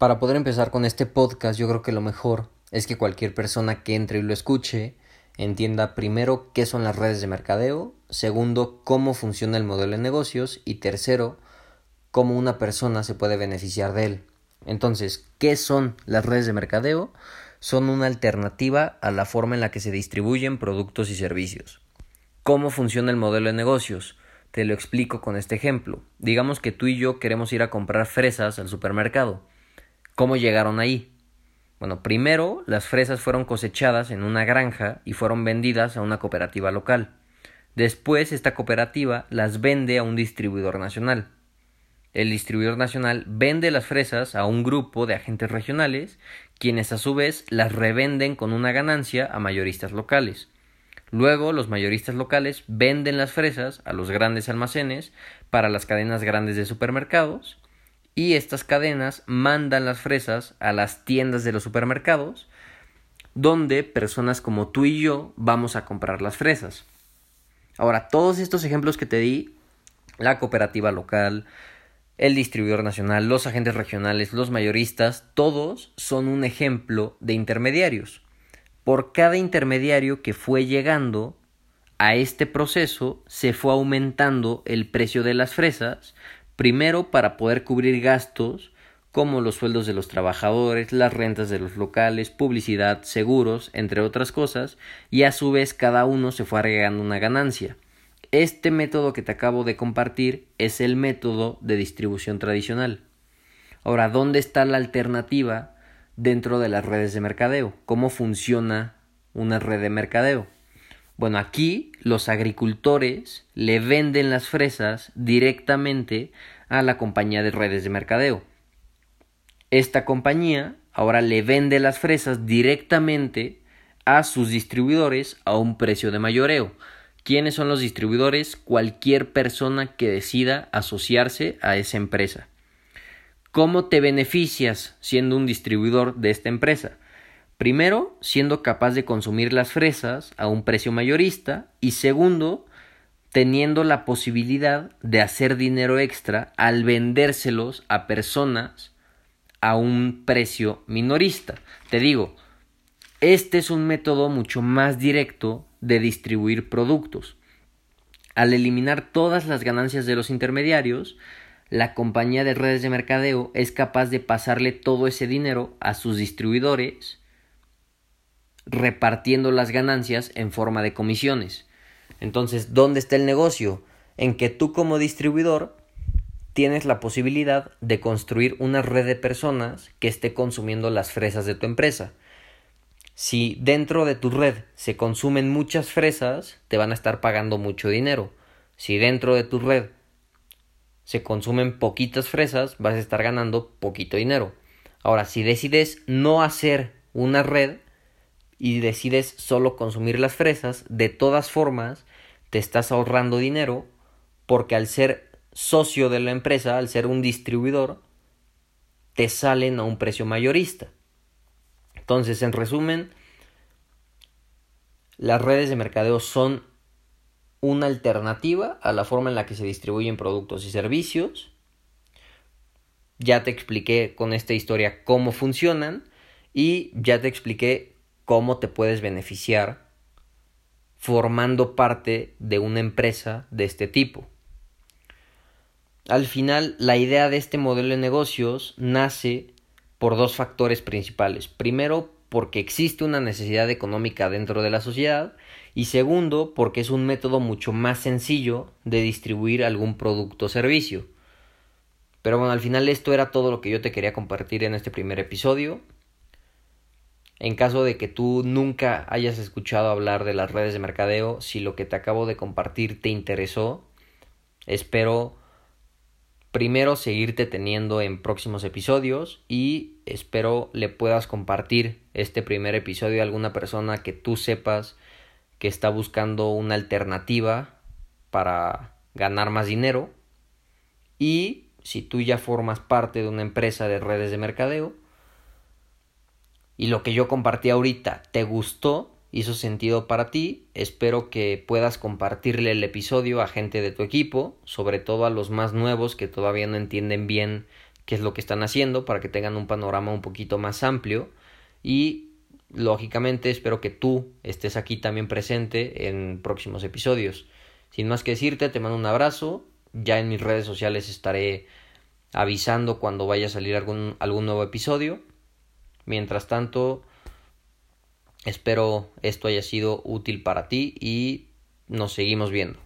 Para poder empezar con este podcast, yo creo que lo mejor es que cualquier persona que entre y lo escuche entienda primero qué son las redes de mercadeo, segundo, cómo funciona el modelo de negocios y tercero, cómo una persona se puede beneficiar de él. Entonces, ¿qué son las redes de mercadeo? Son una alternativa a la forma en la que se distribuyen productos y servicios. ¿Cómo funciona el modelo de negocios? Te lo explico con este ejemplo. Digamos que tú y yo queremos ir a comprar fresas al supermercado. ¿Cómo llegaron ahí? Bueno, primero las fresas fueron cosechadas en una granja y fueron vendidas a una cooperativa local. Después esta cooperativa las vende a un distribuidor nacional. El distribuidor nacional vende las fresas a un grupo de agentes regionales, quienes a su vez las revenden con una ganancia a mayoristas locales. Luego los mayoristas locales venden las fresas a los grandes almacenes para las cadenas grandes de supermercados y estas cadenas mandan las fresas a las tiendas de los supermercados donde personas como tú y yo vamos a comprar las fresas. Ahora, todos estos ejemplos que te di, la cooperativa local, el distribuidor nacional, los agentes regionales, los mayoristas, todos son un ejemplo de intermediarios por cada intermediario que fue llegando a este proceso se fue aumentando el precio de las fresas, primero para poder cubrir gastos como los sueldos de los trabajadores, las rentas de los locales, publicidad, seguros, entre otras cosas, y a su vez cada uno se fue agregando una ganancia. Este método que te acabo de compartir es el método de distribución tradicional. Ahora, ¿dónde está la alternativa dentro de las redes de mercadeo. ¿Cómo funciona una red de mercadeo? Bueno, aquí los agricultores le venden las fresas directamente a la compañía de redes de mercadeo. Esta compañía ahora le vende las fresas directamente a sus distribuidores a un precio de mayoreo. ¿Quiénes son los distribuidores? Cualquier persona que decida asociarse a esa empresa. ¿Cómo te beneficias siendo un distribuidor de esta empresa? Primero, siendo capaz de consumir las fresas a un precio mayorista y segundo, teniendo la posibilidad de hacer dinero extra al vendérselos a personas a un precio minorista. Te digo, este es un método mucho más directo de distribuir productos. Al eliminar todas las ganancias de los intermediarios, la compañía de redes de mercadeo es capaz de pasarle todo ese dinero a sus distribuidores repartiendo las ganancias en forma de comisiones. Entonces, ¿dónde está el negocio? En que tú como distribuidor tienes la posibilidad de construir una red de personas que esté consumiendo las fresas de tu empresa. Si dentro de tu red se consumen muchas fresas, te van a estar pagando mucho dinero. Si dentro de tu red se consumen poquitas fresas, vas a estar ganando poquito dinero. Ahora, si decides no hacer una red y decides solo consumir las fresas, de todas formas te estás ahorrando dinero porque al ser socio de la empresa, al ser un distribuidor, te salen a un precio mayorista. Entonces, en resumen, las redes de mercadeo son una alternativa a la forma en la que se distribuyen productos y servicios. Ya te expliqué con esta historia cómo funcionan y ya te expliqué cómo te puedes beneficiar formando parte de una empresa de este tipo. Al final, la idea de este modelo de negocios nace por dos factores principales. Primero, porque existe una necesidad económica dentro de la sociedad y segundo porque es un método mucho más sencillo de distribuir algún producto o servicio. Pero bueno, al final esto era todo lo que yo te quería compartir en este primer episodio. En caso de que tú nunca hayas escuchado hablar de las redes de mercadeo, si lo que te acabo de compartir te interesó, espero primero seguirte teniendo en próximos episodios y espero le puedas compartir este primer episodio a alguna persona que tú sepas que está buscando una alternativa para ganar más dinero. Y si tú ya formas parte de una empresa de redes de mercadeo y lo que yo compartí ahorita te gustó, hizo sentido para ti, espero que puedas compartirle el episodio a gente de tu equipo, sobre todo a los más nuevos que todavía no entienden bien qué es lo que están haciendo para que tengan un panorama un poquito más amplio y lógicamente espero que tú estés aquí también presente en próximos episodios. Sin más que decirte, te mando un abrazo, ya en mis redes sociales estaré avisando cuando vaya a salir algún, algún nuevo episodio. Mientras tanto, espero esto haya sido útil para ti y nos seguimos viendo.